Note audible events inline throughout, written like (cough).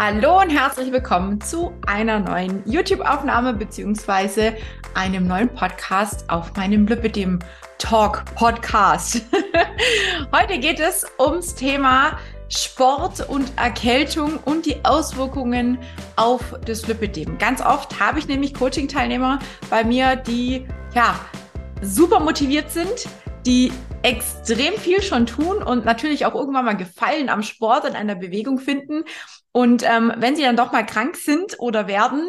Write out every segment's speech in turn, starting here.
Hallo und herzlich willkommen zu einer neuen YouTube-Aufnahme beziehungsweise einem neuen Podcast auf meinem Lipidem Talk Podcast. (laughs) Heute geht es ums Thema Sport und Erkältung und die Auswirkungen auf das Lipidem. Ganz oft habe ich nämlich Coaching-Teilnehmer bei mir, die ja super motiviert sind, die extrem viel schon tun und natürlich auch irgendwann mal Gefallen am Sport und einer Bewegung finden. Und ähm, wenn sie dann doch mal krank sind oder werden,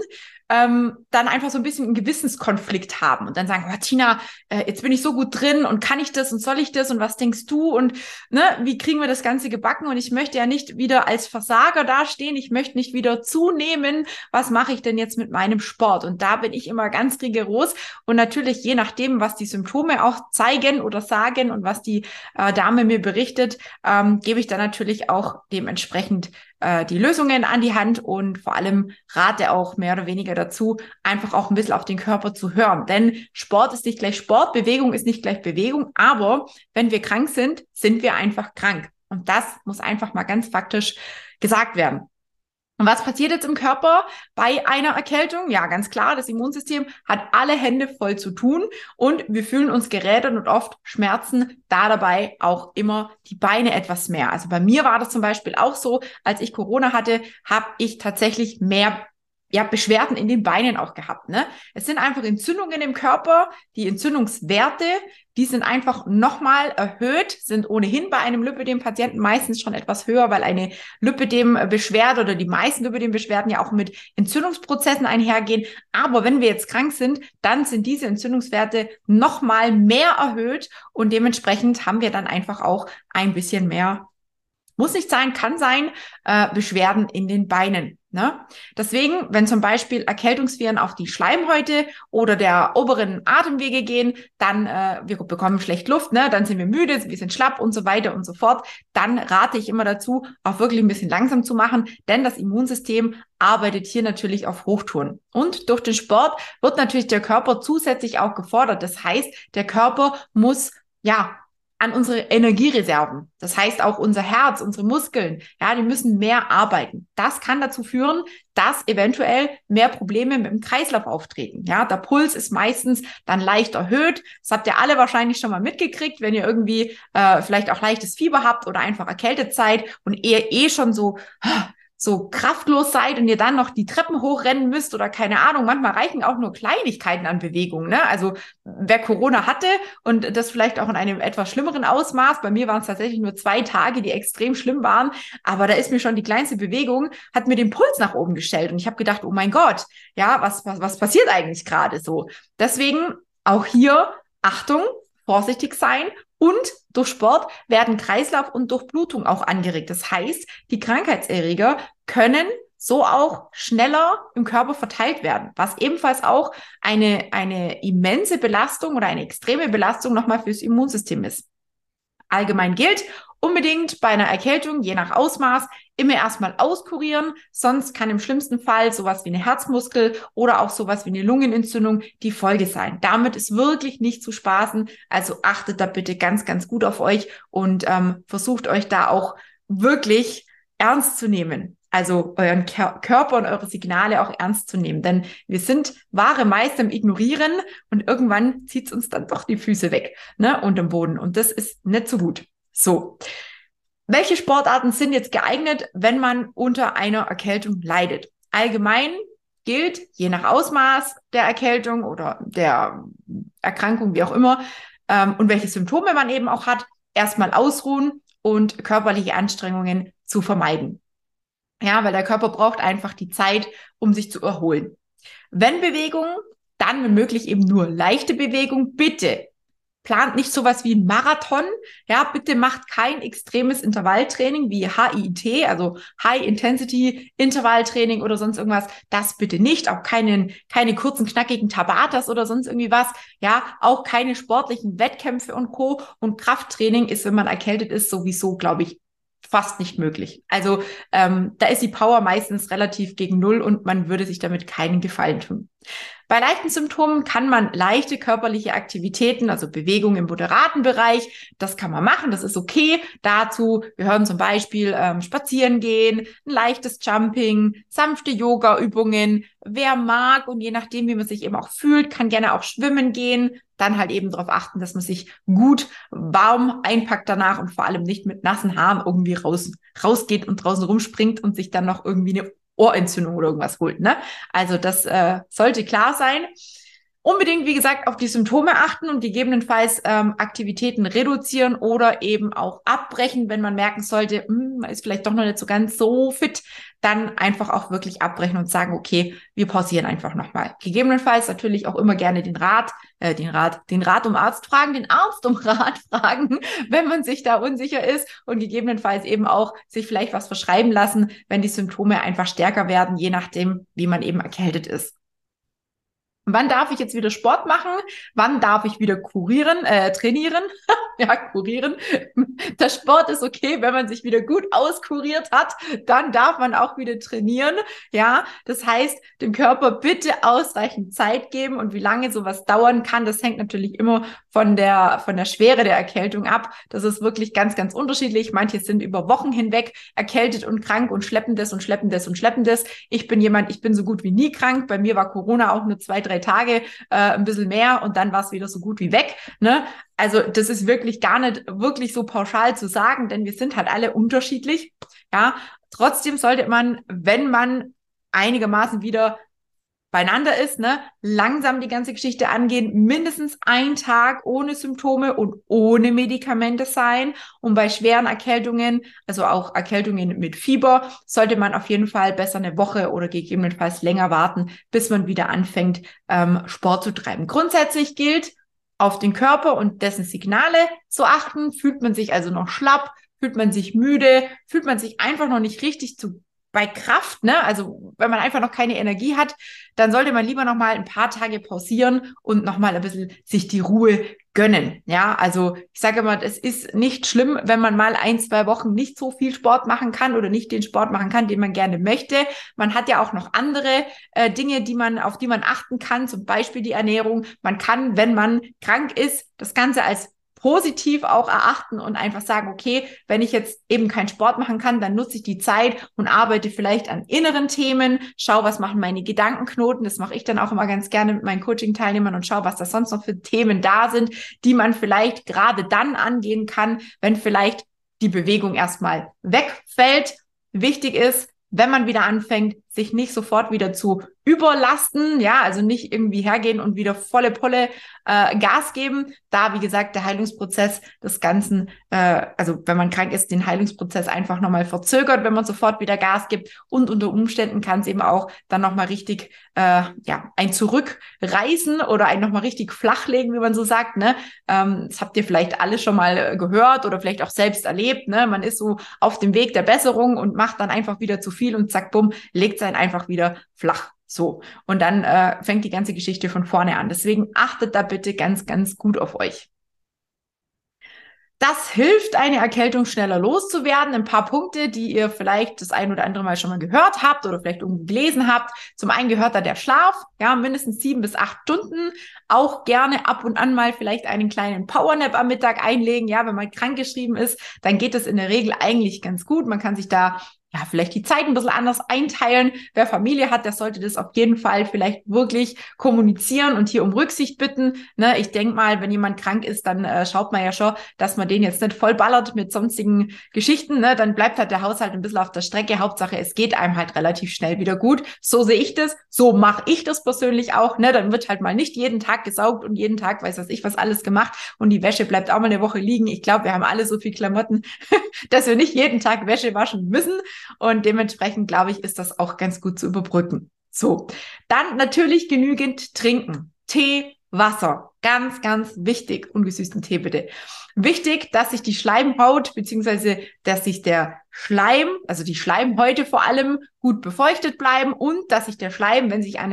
ähm, dann einfach so ein bisschen einen Gewissenskonflikt haben und dann sagen, oh, Tina, äh, jetzt bin ich so gut drin und kann ich das und soll ich das und was denkst du und ne, wie kriegen wir das Ganze gebacken und ich möchte ja nicht wieder als Versager dastehen, ich möchte nicht wieder zunehmen, was mache ich denn jetzt mit meinem Sport? Und da bin ich immer ganz rigoros und natürlich je nachdem, was die Symptome auch zeigen oder sagen und was die äh, Dame mir berichtet, ähm, gebe ich dann natürlich auch dementsprechend äh, die Lösungen an die Hand und vor allem rate auch mehr oder weniger dazu, einfach auch ein bisschen auf den Körper zu hören. Denn Sport ist nicht gleich Sport, Bewegung ist nicht gleich Bewegung, aber wenn wir krank sind, sind wir einfach krank. Und das muss einfach mal ganz faktisch gesagt werden. Und was passiert jetzt im Körper bei einer Erkältung? Ja, ganz klar, das Immunsystem hat alle Hände voll zu tun und wir fühlen uns gerädert und oft schmerzen da dabei auch immer die Beine etwas mehr. Also bei mir war das zum Beispiel auch so, als ich Corona hatte, habe ich tatsächlich mehr ja, Beschwerden in den Beinen auch gehabt. Ne? Es sind einfach Entzündungen im Körper. Die Entzündungswerte, die sind einfach nochmal erhöht, sind ohnehin bei einem Lipödem-Patienten meistens schon etwas höher, weil eine Lipödem-Beschwerde oder die meisten Lipödem-Beschwerden ja auch mit Entzündungsprozessen einhergehen. Aber wenn wir jetzt krank sind, dann sind diese Entzündungswerte nochmal mehr erhöht und dementsprechend haben wir dann einfach auch ein bisschen mehr muss nicht sein, kann sein, äh, Beschwerden in den Beinen. Ne? Deswegen, wenn zum Beispiel Erkältungsviren auf die Schleimhäute oder der oberen Atemwege gehen, dann äh, wir bekommen schlecht Luft, ne? dann sind wir müde, wir sind schlapp und so weiter und so fort. Dann rate ich immer dazu, auch wirklich ein bisschen langsam zu machen, denn das Immunsystem arbeitet hier natürlich auf Hochtouren. Und durch den Sport wird natürlich der Körper zusätzlich auch gefordert. Das heißt, der Körper muss ja an unsere Energiereserven. Das heißt auch unser Herz, unsere Muskeln, ja, die müssen mehr arbeiten. Das kann dazu führen, dass eventuell mehr Probleme mit dem Kreislauf auftreten. Ja, der Puls ist meistens dann leicht erhöht. Das habt ihr alle wahrscheinlich schon mal mitgekriegt, wenn ihr irgendwie äh, vielleicht auch leichtes Fieber habt oder einfach erkältet seid und ihr eh schon so so kraftlos seid und ihr dann noch die Treppen hochrennen müsst oder keine Ahnung, manchmal reichen auch nur Kleinigkeiten an Bewegung. Ne? Also wer Corona hatte und das vielleicht auch in einem etwas schlimmeren Ausmaß, bei mir waren es tatsächlich nur zwei Tage, die extrem schlimm waren, aber da ist mir schon die kleinste Bewegung, hat mir den Puls nach oben gestellt und ich habe gedacht, oh mein Gott, ja, was, was, was passiert eigentlich gerade so? Deswegen auch hier Achtung, vorsichtig sein und durch Sport werden Kreislauf und Durchblutung auch angeregt. Das heißt, die Krankheitserreger können so auch schneller im Körper verteilt werden, was ebenfalls auch eine, eine immense Belastung oder eine extreme Belastung nochmal fürs Immunsystem ist. Allgemein gilt, unbedingt bei einer Erkältung, je nach Ausmaß, immer erstmal auskurieren, sonst kann im schlimmsten Fall sowas wie eine Herzmuskel oder auch sowas wie eine Lungenentzündung die Folge sein. Damit ist wirklich nicht zu spaßen, also achtet da bitte ganz, ganz gut auf euch und ähm, versucht euch da auch wirklich ernst zu nehmen. Also euren Körper und eure Signale auch ernst zu nehmen. Denn wir sind wahre Meister im Ignorieren und irgendwann zieht's uns dann doch die Füße weg ne, und im Boden. Und das ist nicht so gut. So. Welche Sportarten sind jetzt geeignet, wenn man unter einer Erkältung leidet? Allgemein gilt, je nach Ausmaß der Erkältung oder der Erkrankung, wie auch immer, ähm, und welche Symptome man eben auch hat, erstmal ausruhen und körperliche Anstrengungen zu vermeiden. Ja, weil der Körper braucht einfach die Zeit, um sich zu erholen. Wenn Bewegung, dann wenn möglich eben nur leichte Bewegung. Bitte plant nicht sowas wie ein Marathon. Ja, bitte macht kein extremes Intervalltraining wie HIIT, also High Intensity Intervalltraining oder sonst irgendwas. Das bitte nicht. Auch keinen, keine kurzen, knackigen Tabatas oder sonst irgendwie was. Ja, auch keine sportlichen Wettkämpfe und Co. Und Krafttraining ist, wenn man erkältet ist, sowieso, glaube ich, fast nicht möglich. Also ähm, da ist die Power meistens relativ gegen Null und man würde sich damit keinen Gefallen tun. Bei leichten Symptomen kann man leichte körperliche Aktivitäten, also Bewegung im moderaten Bereich, das kann man machen, das ist okay. Dazu gehören zum Beispiel ähm, Spazieren gehen, ein leichtes Jumping, sanfte Yoga-Übungen. Wer mag und je nachdem, wie man sich eben auch fühlt, kann gerne auch schwimmen gehen. Dann halt eben darauf achten, dass man sich gut warm einpackt danach und vor allem nicht mit nassen Haaren irgendwie raus, rausgeht und draußen rumspringt und sich dann noch irgendwie eine Ohrentzündung oder irgendwas holt. Ne? Also das äh, sollte klar sein. Unbedingt, wie gesagt, auf die Symptome achten und gegebenenfalls ähm, Aktivitäten reduzieren oder eben auch abbrechen, wenn man merken sollte, hm, man ist vielleicht doch noch nicht so ganz so fit, dann einfach auch wirklich abbrechen und sagen, okay, wir pausieren einfach nochmal. Gegebenenfalls natürlich auch immer gerne den Rat, äh, den Rat, den Rat um Arzt fragen, den Arzt um (laughs) Rat fragen, wenn man sich da unsicher ist und gegebenenfalls eben auch sich vielleicht was verschreiben lassen, wenn die Symptome einfach stärker werden, je nachdem, wie man eben erkältet ist. Wann darf ich jetzt wieder Sport machen? Wann darf ich wieder kurieren, äh, trainieren? (laughs) ja, kurieren. Der Sport ist okay, wenn man sich wieder gut auskuriert hat, dann darf man auch wieder trainieren. Ja, das heißt, dem Körper bitte ausreichend Zeit geben und wie lange sowas dauern kann, das hängt natürlich immer von der, von der Schwere der Erkältung ab. Das ist wirklich ganz, ganz unterschiedlich. Manche sind über Wochen hinweg erkältet und krank und schleppen das und schleppen das und schleppen das. Ich bin jemand, ich bin so gut wie nie krank. Bei mir war Corona auch nur zwei, drei Tage, äh, ein bisschen mehr und dann war es wieder so gut wie weg. Ne? Also das ist wirklich gar nicht wirklich so pauschal zu sagen, denn wir sind halt alle unterschiedlich. Ja, trotzdem sollte man, wenn man einigermaßen wieder beieinander ist, ne, langsam die ganze Geschichte angehen, mindestens ein Tag ohne Symptome und ohne Medikamente sein. Und bei schweren Erkältungen, also auch Erkältungen mit Fieber, sollte man auf jeden Fall besser eine Woche oder gegebenenfalls länger warten, bis man wieder anfängt, ähm, Sport zu treiben. Grundsätzlich gilt, auf den Körper und dessen Signale zu achten. Fühlt man sich also noch schlapp? Fühlt man sich müde? Fühlt man sich einfach noch nicht richtig zu bei Kraft, ne, also wenn man einfach noch keine Energie hat, dann sollte man lieber noch mal ein paar Tage pausieren und noch mal ein bisschen sich die Ruhe gönnen. Ja, also ich sage immer, es ist nicht schlimm, wenn man mal ein, zwei Wochen nicht so viel Sport machen kann oder nicht den Sport machen kann, den man gerne möchte. Man hat ja auch noch andere äh, Dinge, die man, auf die man achten kann, zum Beispiel die Ernährung. Man kann, wenn man krank ist, das Ganze als positiv auch erachten und einfach sagen, okay, wenn ich jetzt eben keinen Sport machen kann, dann nutze ich die Zeit und arbeite vielleicht an inneren Themen, schau, was machen meine Gedankenknoten, das mache ich dann auch immer ganz gerne mit meinen Coaching-Teilnehmern und schau, was da sonst noch für Themen da sind, die man vielleicht gerade dann angehen kann, wenn vielleicht die Bewegung erstmal wegfällt. Wichtig ist, wenn man wieder anfängt, sich nicht sofort wieder zu überlasten, ja, also nicht irgendwie hergehen und wieder volle Polle äh, Gas geben. Da, wie gesagt, der Heilungsprozess des Ganzen, äh, also wenn man krank ist, den Heilungsprozess einfach nochmal verzögert, wenn man sofort wieder Gas gibt. Und unter Umständen kann es eben auch dann nochmal richtig, äh, ja, ein Zurückreißen oder ein nochmal richtig flachlegen, wie man so sagt. Ne? Ähm, das habt ihr vielleicht alle schon mal äh, gehört oder vielleicht auch selbst erlebt. Ne? Man ist so auf dem Weg der Besserung und macht dann einfach wieder zu viel und zack, bumm, legt sein einfach wieder flach. So. Und dann äh, fängt die ganze Geschichte von vorne an. Deswegen achtet da bitte ganz, ganz gut auf euch. Das hilft, eine Erkältung schneller loszuwerden. Ein paar Punkte, die ihr vielleicht das ein oder andere Mal schon mal gehört habt oder vielleicht irgendwo gelesen habt. Zum einen gehört da der Schlaf, ja, mindestens sieben bis acht Stunden. Auch gerne ab und an mal vielleicht einen kleinen Powernap am Mittag einlegen. Ja, wenn man krankgeschrieben ist, dann geht es in der Regel eigentlich ganz gut. Man kann sich da ja, vielleicht die Zeit ein bisschen anders einteilen. Wer Familie hat, der sollte das auf jeden Fall vielleicht wirklich kommunizieren und hier um Rücksicht bitten. Ne, ich denke mal, wenn jemand krank ist, dann äh, schaut man ja schon, dass man den jetzt nicht vollballert mit sonstigen Geschichten. Ne? Dann bleibt halt der Haushalt ein bisschen auf der Strecke. Hauptsache, es geht einem halt relativ schnell wieder gut. So sehe ich das. So mache ich das persönlich auch. Ne? Dann wird halt mal nicht jeden Tag gesaugt und jeden Tag weiß was ich was alles gemacht und die Wäsche bleibt auch mal eine Woche liegen. Ich glaube, wir haben alle so viel Klamotten, (laughs) dass wir nicht jeden Tag Wäsche waschen müssen. Und dementsprechend, glaube ich, ist das auch ganz gut zu überbrücken. So, dann natürlich genügend trinken. Tee, Wasser. Ganz, ganz wichtig. Ungesüßten Tee bitte. Wichtig, dass sich die Schleimhaut, beziehungsweise dass sich der Schleim, also die Schleimhäute vor allem, gut befeuchtet bleiben und dass sich der Schleim, wenn sich an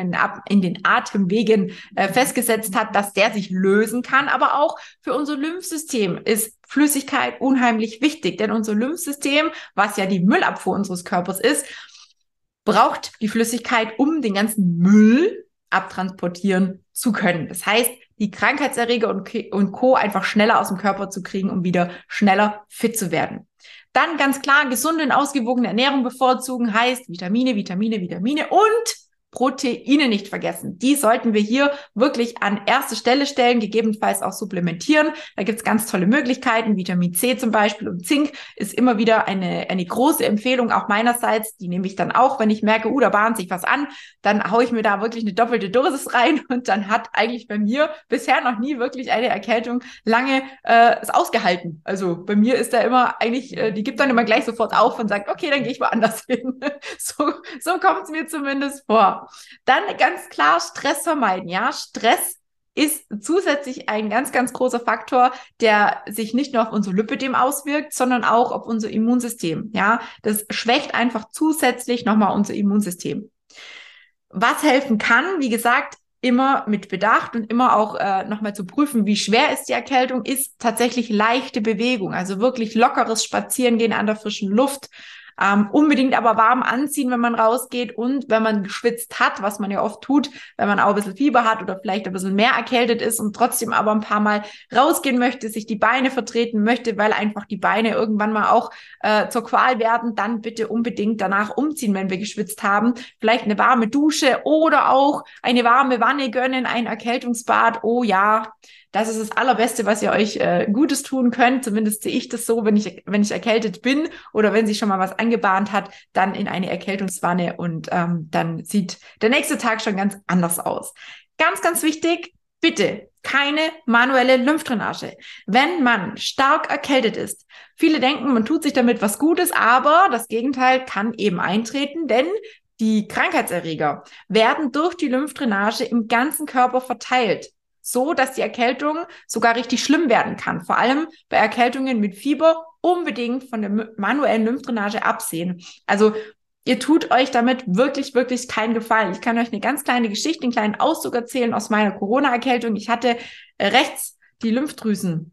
in den Atemwegen äh, festgesetzt hat, dass der sich lösen kann. Aber auch für unser Lymphsystem ist Flüssigkeit unheimlich wichtig, denn unser Lymphsystem, was ja die Müllabfuhr unseres Körpers ist, braucht die Flüssigkeit, um den ganzen Müll abtransportieren zu können. Das heißt, die Krankheitserreger und Co. einfach schneller aus dem Körper zu kriegen, um wieder schneller fit zu werden. Dann ganz klar gesunde und ausgewogene Ernährung bevorzugen heißt Vitamine, Vitamine, Vitamine und Proteine nicht vergessen. Die sollten wir hier wirklich an erste Stelle stellen, gegebenenfalls auch supplementieren. Da gibt's ganz tolle Möglichkeiten. Vitamin C zum Beispiel und Zink ist immer wieder eine, eine große Empfehlung, auch meinerseits. Die nehme ich dann auch, wenn ich merke, uh, da bahnt sich was an, dann haue ich mir da wirklich eine doppelte Dosis (laughs) rein und dann hat eigentlich bei mir bisher noch nie wirklich eine Erkältung lange äh, es ausgehalten. Also bei mir ist da immer eigentlich, äh, die gibt dann immer gleich sofort auf und sagt, okay, dann gehe ich woanders (laughs) hin. so so kommt es mir zumindest vor. Dann ganz klar Stress vermeiden. Ja, Stress ist zusätzlich ein ganz, ganz großer Faktor, der sich nicht nur auf unser Lipidem auswirkt, sondern auch auf unser Immunsystem. Ja, das schwächt einfach zusätzlich nochmal unser Immunsystem. Was helfen kann, wie gesagt, immer mit Bedacht und immer auch äh, nochmal zu prüfen, wie schwer ist die Erkältung, ist tatsächlich leichte Bewegung, also wirklich lockeres Spazierengehen an der frischen Luft, ähm, unbedingt aber warm anziehen, wenn man rausgeht und wenn man geschwitzt hat, was man ja oft tut, wenn man auch ein bisschen Fieber hat oder vielleicht ein bisschen mehr erkältet ist und trotzdem aber ein paar Mal rausgehen möchte, sich die Beine vertreten möchte, weil einfach die Beine irgendwann mal auch äh, zur Qual werden, dann bitte unbedingt danach umziehen, wenn wir geschwitzt haben. Vielleicht eine warme Dusche oder auch eine warme Wanne gönnen, ein Erkältungsbad. Oh ja, das ist das Allerbeste, was ihr euch äh, Gutes tun könnt. Zumindest sehe ich das so, wenn ich, wenn ich erkältet bin oder wenn sich schon mal was angebahnt hat, dann in eine Erkältungswanne und ähm, dann sieht der nächste Tag schon ganz anders aus. Ganz, ganz wichtig, bitte keine manuelle Lymphdrainage. Wenn man stark erkältet ist, viele denken, man tut sich damit was Gutes, aber das Gegenteil kann eben eintreten, denn die Krankheitserreger werden durch die Lymphdrainage im ganzen Körper verteilt so, dass die Erkältung sogar richtig schlimm werden kann. Vor allem bei Erkältungen mit Fieber unbedingt von der manuellen Lymphdrainage absehen. Also ihr tut euch damit wirklich, wirklich keinen Gefallen. Ich kann euch eine ganz kleine Geschichte, einen kleinen Auszug erzählen aus meiner Corona-Erkältung. Ich hatte äh, rechts die Lymphdrüsen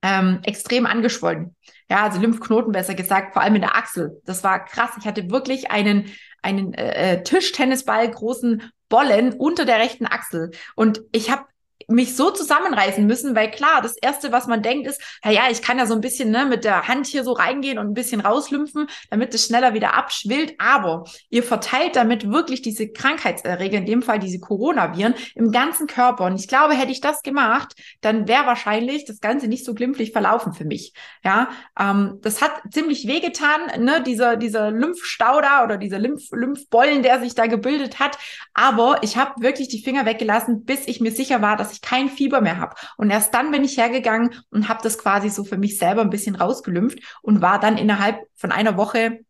ähm, extrem angeschwollen. Ja, also Lymphknoten besser gesagt, vor allem in der Achsel. Das war krass. Ich hatte wirklich einen einen äh, äh Tischtennisball großen Bollen unter der rechten Achsel und ich habe mich so zusammenreißen müssen, weil klar, das erste, was man denkt, ist, ja, ja, ich kann ja so ein bisschen ne, mit der Hand hier so reingehen und ein bisschen rauslümpfen, damit es schneller wieder abschwillt. Aber ihr verteilt damit wirklich diese Krankheitserreger, in dem Fall diese Coronaviren, im ganzen Körper. Und ich glaube, hätte ich das gemacht, dann wäre wahrscheinlich das Ganze nicht so glimpflich verlaufen für mich. Ja, ähm, das hat ziemlich wehgetan, ne, dieser, dieser Lymphstau da oder dieser Lymph, Lymphbollen, der sich da gebildet hat. Aber ich habe wirklich die Finger weggelassen, bis ich mir sicher war, dass ich ich kein Fieber mehr habe. Und erst dann bin ich hergegangen und habe das quasi so für mich selber ein bisschen rausgelümpft und war dann innerhalb von einer Woche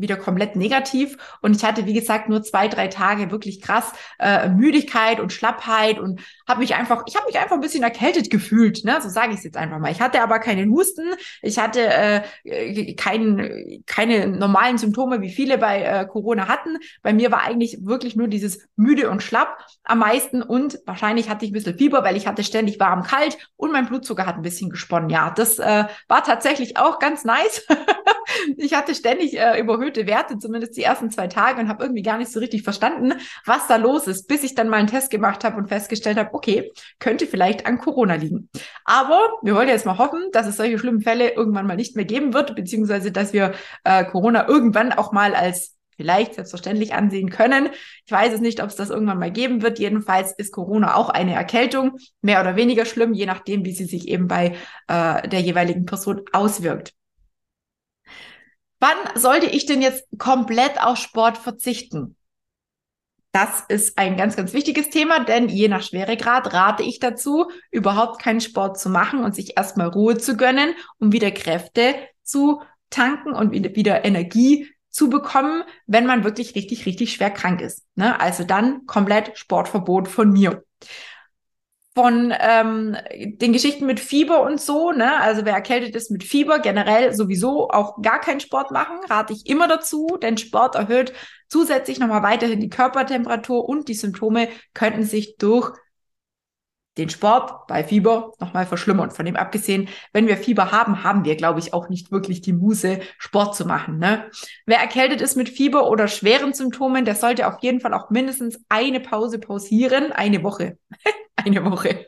wieder komplett negativ. Und ich hatte, wie gesagt, nur zwei, drei Tage wirklich krass äh, Müdigkeit und Schlappheit und habe mich einfach, ich habe mich einfach ein bisschen erkältet gefühlt, ne? So sage ich es jetzt einfach mal. Ich hatte aber keinen Husten, ich hatte äh, kein, keine normalen Symptome, wie viele bei äh, Corona hatten. Bei mir war eigentlich wirklich nur dieses müde und schlapp am meisten und wahrscheinlich hatte ich ein bisschen Fieber, weil ich hatte ständig warm, kalt und mein Blutzucker hat ein bisschen gesponnen. Ja, das äh, war tatsächlich auch ganz nice. (laughs) ich hatte ständig äh, überhöhte Werte, zumindest die ersten zwei Tage und habe irgendwie gar nicht so richtig verstanden, was da los ist, bis ich dann mal einen Test gemacht habe und festgestellt habe, okay, könnte vielleicht an Corona liegen. Aber wir wollen jetzt mal hoffen, dass es solche schlimmen Fälle irgendwann mal nicht mehr geben wird, beziehungsweise dass wir äh, Corona irgendwann auch mal als vielleicht selbstverständlich ansehen können. Ich weiß es nicht, ob es das irgendwann mal geben wird. Jedenfalls ist Corona auch eine Erkältung, mehr oder weniger schlimm, je nachdem, wie sie sich eben bei äh, der jeweiligen Person auswirkt. Wann sollte ich denn jetzt komplett auf Sport verzichten? Das ist ein ganz, ganz wichtiges Thema, denn je nach Schweregrad rate ich dazu, überhaupt keinen Sport zu machen und sich erstmal Ruhe zu gönnen, um wieder Kräfte zu tanken und wieder Energie zu bekommen, wenn man wirklich richtig, richtig schwer krank ist. Ne? Also dann komplett Sportverbot von mir von ähm, den Geschichten mit Fieber und so, ne? Also wer erkältet ist mit Fieber, generell sowieso auch gar keinen Sport machen, rate ich immer dazu, denn Sport erhöht zusätzlich nochmal weiterhin die Körpertemperatur und die Symptome könnten sich durch den Sport bei Fieber nochmal verschlimmern. Von dem abgesehen, wenn wir Fieber haben, haben wir, glaube ich, auch nicht wirklich die Muße, Sport zu machen. Ne? Wer erkältet ist mit Fieber oder schweren Symptomen, der sollte auf jeden Fall auch mindestens eine Pause pausieren, eine Woche. (laughs) eine Woche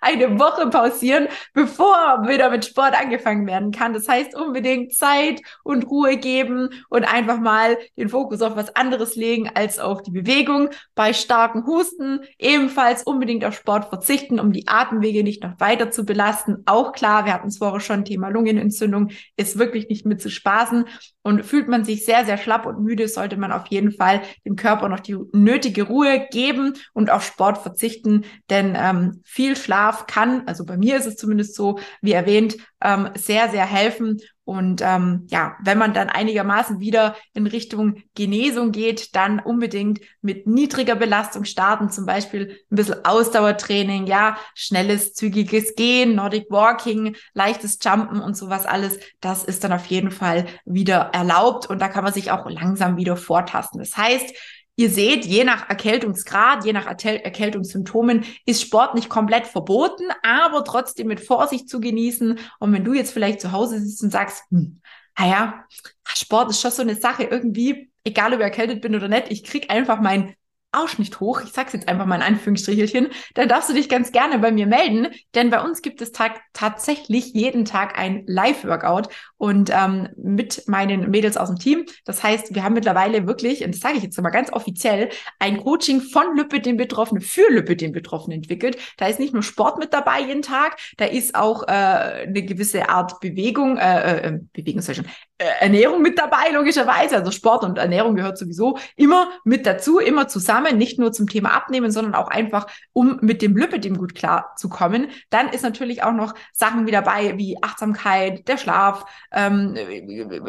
eine Woche pausieren, bevor wieder mit Sport angefangen werden kann. Das heißt, unbedingt Zeit und Ruhe geben und einfach mal den Fokus auf was anderes legen als auf die Bewegung. Bei starken Husten ebenfalls unbedingt auf Sport verzichten, um die Atemwege nicht noch weiter zu belasten. Auch klar, wir hatten es vorher schon, Thema Lungenentzündung ist wirklich nicht mit zu spaßen. Und fühlt man sich sehr, sehr schlapp und müde, sollte man auf jeden Fall dem Körper noch die nötige Ruhe geben und auf Sport verzichten, denn ähm, viel Schlaf kann, also bei mir ist es zumindest so, wie erwähnt, ähm, sehr, sehr helfen. Und ähm, ja, wenn man dann einigermaßen wieder in Richtung Genesung geht, dann unbedingt mit niedriger Belastung starten, zum Beispiel ein bisschen Ausdauertraining, ja, schnelles, zügiges Gehen, Nordic Walking, leichtes Jumpen und sowas alles. Das ist dann auf jeden Fall wieder erlaubt und da kann man sich auch langsam wieder vortasten. Das heißt, Ihr seht, je nach Erkältungsgrad, je nach Erkältungssymptomen ist Sport nicht komplett verboten, aber trotzdem mit Vorsicht zu genießen. Und wenn du jetzt vielleicht zu Hause sitzt und sagst, hm, naja, Sport ist schon so eine Sache, irgendwie, egal ob ich erkältet bin oder nicht, ich krieg einfach mein Arsch nicht hoch, ich sag's jetzt einfach mal in Anführungsstrichelchen, dann darfst du dich ganz gerne bei mir melden, denn bei uns gibt es tatsächlich jeden Tag ein Live-Workout und ähm, mit meinen Mädels aus dem Team. Das heißt, wir haben mittlerweile wirklich, und das sage ich jetzt mal ganz offiziell, ein Coaching von Lüppe den Betroffenen für Lüppe den Betroffenen entwickelt. Da ist nicht nur Sport mit dabei jeden Tag, da ist auch äh, eine gewisse Art Bewegung, äh, äh, Bewegung, schon, äh, Ernährung mit dabei, logischerweise. Also Sport und Ernährung gehört sowieso immer mit dazu, immer zusammen nicht nur zum Thema Abnehmen, sondern auch einfach, um mit dem Lipidem gut klar zu kommen. Dann ist natürlich auch noch Sachen wie dabei, wie Achtsamkeit, der Schlaf, ähm,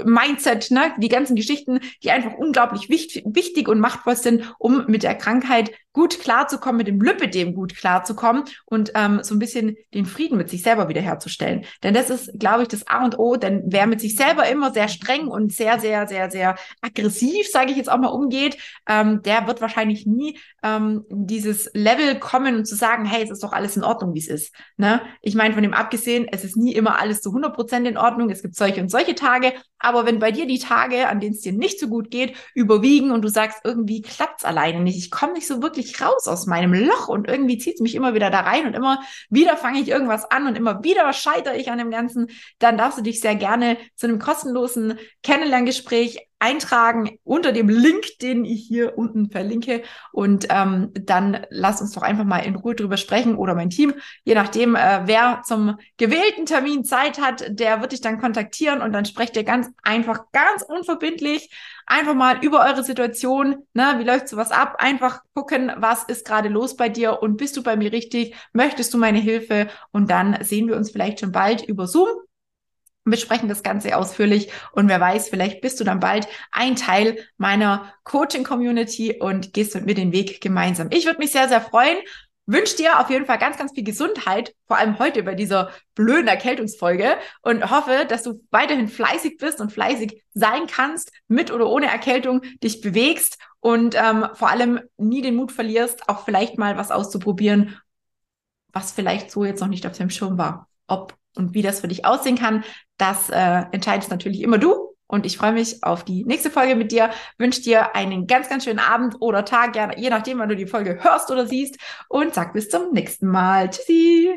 Mindset, ne? die ganzen Geschichten, die einfach unglaublich wichtig und machtvoll sind, um mit der Krankheit gut klarzukommen, mit dem Lipidem gut klarzukommen und ähm, so ein bisschen den Frieden mit sich selber wiederherzustellen. Denn das ist, glaube ich, das A und O. Denn wer mit sich selber immer sehr streng und sehr, sehr, sehr, sehr aggressiv, sage ich jetzt auch mal, umgeht, ähm, der wird wahrscheinlich nie ähm, dieses Level kommen und zu sagen, hey, es ist doch alles in Ordnung, wie es ist. Ne? Ich meine, von dem abgesehen, es ist nie immer alles zu 100 Prozent in Ordnung. Es gibt solche und solche Tage. Aber wenn bei dir die Tage, an denen es dir nicht so gut geht, überwiegen und du sagst, irgendwie klappt's alleine nicht, ich komme nicht so wirklich wirklich raus aus meinem Loch und irgendwie zieht es mich immer wieder da rein und immer wieder fange ich irgendwas an und immer wieder scheitere ich an dem Ganzen, dann darfst du dich sehr gerne zu einem kostenlosen Kennenlerngespräch eintragen unter dem Link, den ich hier unten verlinke. Und ähm, dann lass uns doch einfach mal in Ruhe drüber sprechen oder mein Team, je nachdem, äh, wer zum gewählten Termin Zeit hat, der wird dich dann kontaktieren und dann sprecht ihr ganz einfach, ganz unverbindlich einfach mal über eure Situation, ne, wie läuft sowas ab, einfach gucken, was ist gerade los bei dir und bist du bei mir richtig, möchtest du meine Hilfe? Und dann sehen wir uns vielleicht schon bald über Zoom wir sprechen das Ganze ausführlich und wer weiß, vielleicht bist du dann bald ein Teil meiner Coaching-Community und gehst mit mir den Weg gemeinsam. Ich würde mich sehr, sehr freuen. Wünsche dir auf jeden Fall ganz, ganz viel Gesundheit, vor allem heute bei dieser blöden Erkältungsfolge und hoffe, dass du weiterhin fleißig bist und fleißig sein kannst, mit oder ohne Erkältung dich bewegst und ähm, vor allem nie den Mut verlierst, auch vielleicht mal was auszuprobieren, was vielleicht so jetzt noch nicht auf dem Schirm war. Ob und wie das für dich aussehen kann, das äh, entscheidest natürlich immer du. Und ich freue mich auf die nächste Folge mit dir. Wünsche dir einen ganz, ganz schönen Abend oder Tag, je nachdem, wann du die Folge hörst oder siehst. Und sag bis zum nächsten Mal. Tschüssi.